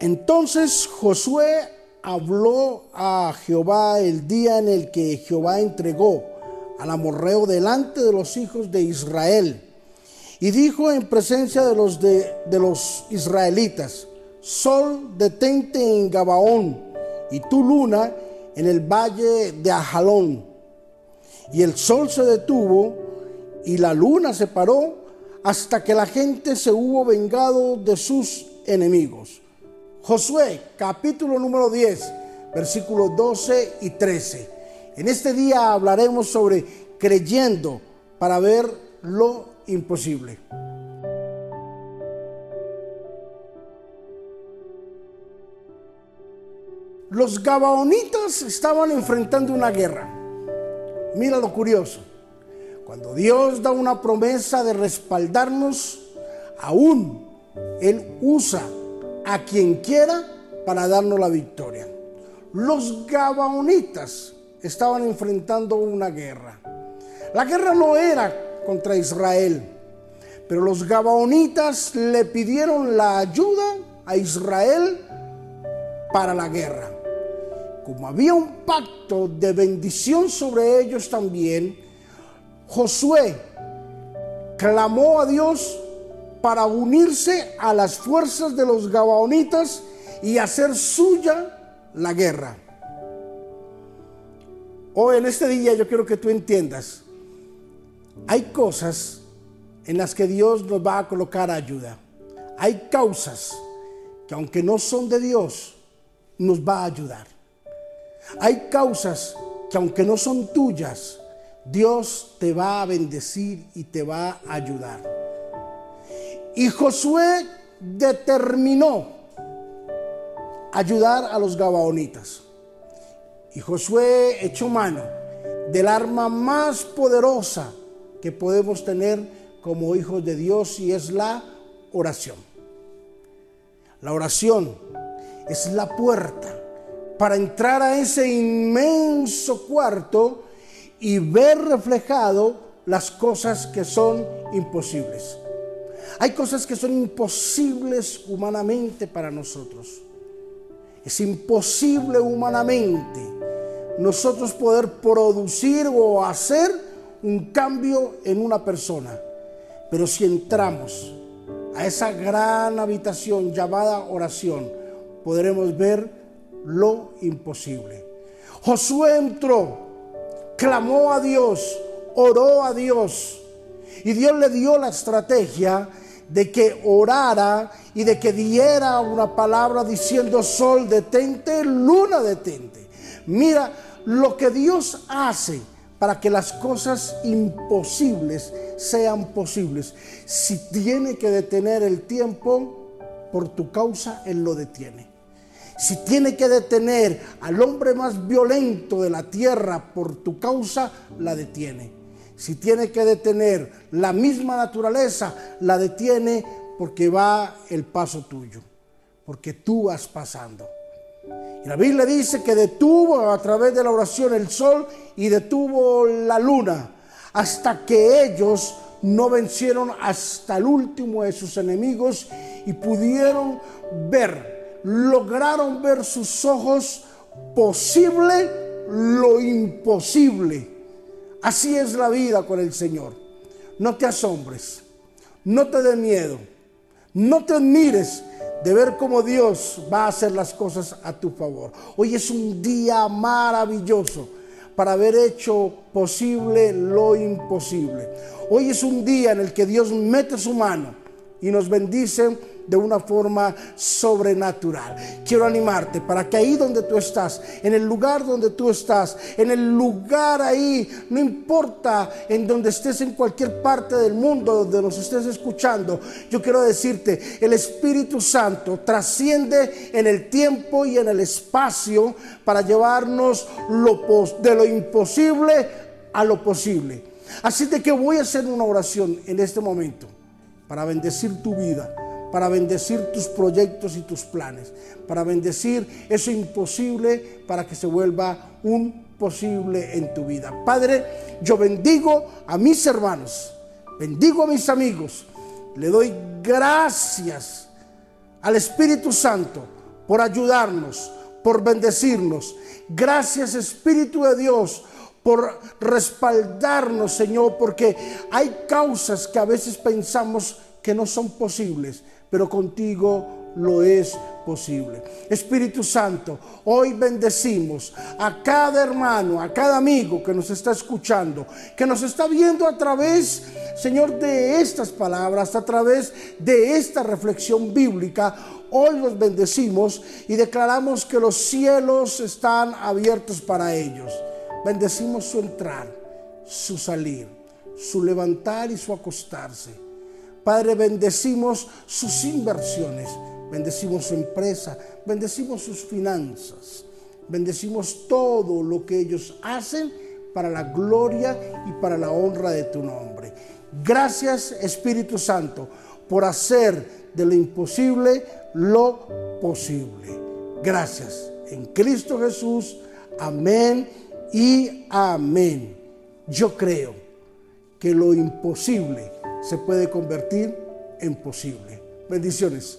Entonces Josué habló a Jehová el día en el que Jehová entregó al amorreo delante de los hijos de Israel. Y dijo en presencia de los, de, los israelitas, Sol, detente en Gabaón, y tu luna en el valle de Ajalón. Y el sol se detuvo y la luna se paró hasta que la gente se hubo vengado de sus enemigos. Josué, capítulo número 10, versículos 12 y 13. En este día hablaremos sobre creyendo para ver lo imposible. Los gabaonitas estaban enfrentando una guerra. Mira lo curioso. Cuando Dios da una promesa de respaldarnos, aún Él usa a quien quiera para darnos la victoria. Los gabaonitas estaban enfrentando una guerra. La guerra no era contra Israel, pero los gabaonitas le pidieron la ayuda a Israel para la guerra como había un pacto de bendición sobre ellos también, Josué clamó a Dios para unirse a las fuerzas de los Gabaonitas y hacer suya la guerra. Hoy en este día yo quiero que tú entiendas, hay cosas en las que Dios nos va a colocar ayuda. Hay causas que aunque no son de Dios, nos va a ayudar. Hay causas que aunque no son tuyas, Dios te va a bendecir y te va a ayudar. Y Josué determinó ayudar a los gabaonitas. Y Josué echó mano del arma más poderosa que podemos tener como hijos de Dios y es la oración. La oración es la puerta para entrar a ese inmenso cuarto y ver reflejado las cosas que son imposibles. Hay cosas que son imposibles humanamente para nosotros. Es imposible humanamente nosotros poder producir o hacer un cambio en una persona. Pero si entramos a esa gran habitación llamada oración, podremos ver lo imposible. Josué entró, clamó a Dios, oró a Dios y Dios le dio la estrategia de que orara y de que diera una palabra diciendo sol detente, luna detente. Mira lo que Dios hace para que las cosas imposibles sean posibles. Si tiene que detener el tiempo, por tu causa Él lo detiene si tiene que detener al hombre más violento de la tierra por tu causa, la detiene. Si tiene que detener la misma naturaleza, la detiene porque va el paso tuyo, porque tú vas pasando. Y la Biblia dice que detuvo a través de la oración el sol y detuvo la luna hasta que ellos no vencieron hasta el último de sus enemigos y pudieron ver lograron ver sus ojos posible lo imposible. Así es la vida con el Señor. No te asombres, no te dé miedo, no te mires de ver cómo Dios va a hacer las cosas a tu favor. Hoy es un día maravilloso para haber hecho posible lo imposible. Hoy es un día en el que Dios mete su mano y nos bendice de una forma sobrenatural. Quiero animarte para que ahí donde tú estás, en el lugar donde tú estás, en el lugar ahí, no importa en donde estés en cualquier parte del mundo donde nos estés escuchando, yo quiero decirte, el Espíritu Santo trasciende en el tiempo y en el espacio para llevarnos de lo imposible a lo posible. Así de que voy a hacer una oración en este momento para bendecir tu vida, para bendecir tus proyectos y tus planes, para bendecir eso imposible para que se vuelva un posible en tu vida. Padre, yo bendigo a mis hermanos, bendigo a mis amigos, le doy gracias al Espíritu Santo por ayudarnos, por bendecirnos. Gracias Espíritu de Dios por respaldarnos, Señor, porque hay causas que a veces pensamos que no son posibles, pero contigo lo es posible. Espíritu Santo, hoy bendecimos a cada hermano, a cada amigo que nos está escuchando, que nos está viendo a través, Señor, de estas palabras, a través de esta reflexión bíblica. Hoy los bendecimos y declaramos que los cielos están abiertos para ellos. Bendecimos su entrar, su salir, su levantar y su acostarse. Padre, bendecimos sus inversiones, bendecimos su empresa, bendecimos sus finanzas, bendecimos todo lo que ellos hacen para la gloria y para la honra de tu nombre. Gracias Espíritu Santo por hacer de lo imposible lo posible. Gracias. En Cristo Jesús. Amén y amén. Yo creo que lo imposible se puede convertir en posible. Bendiciones.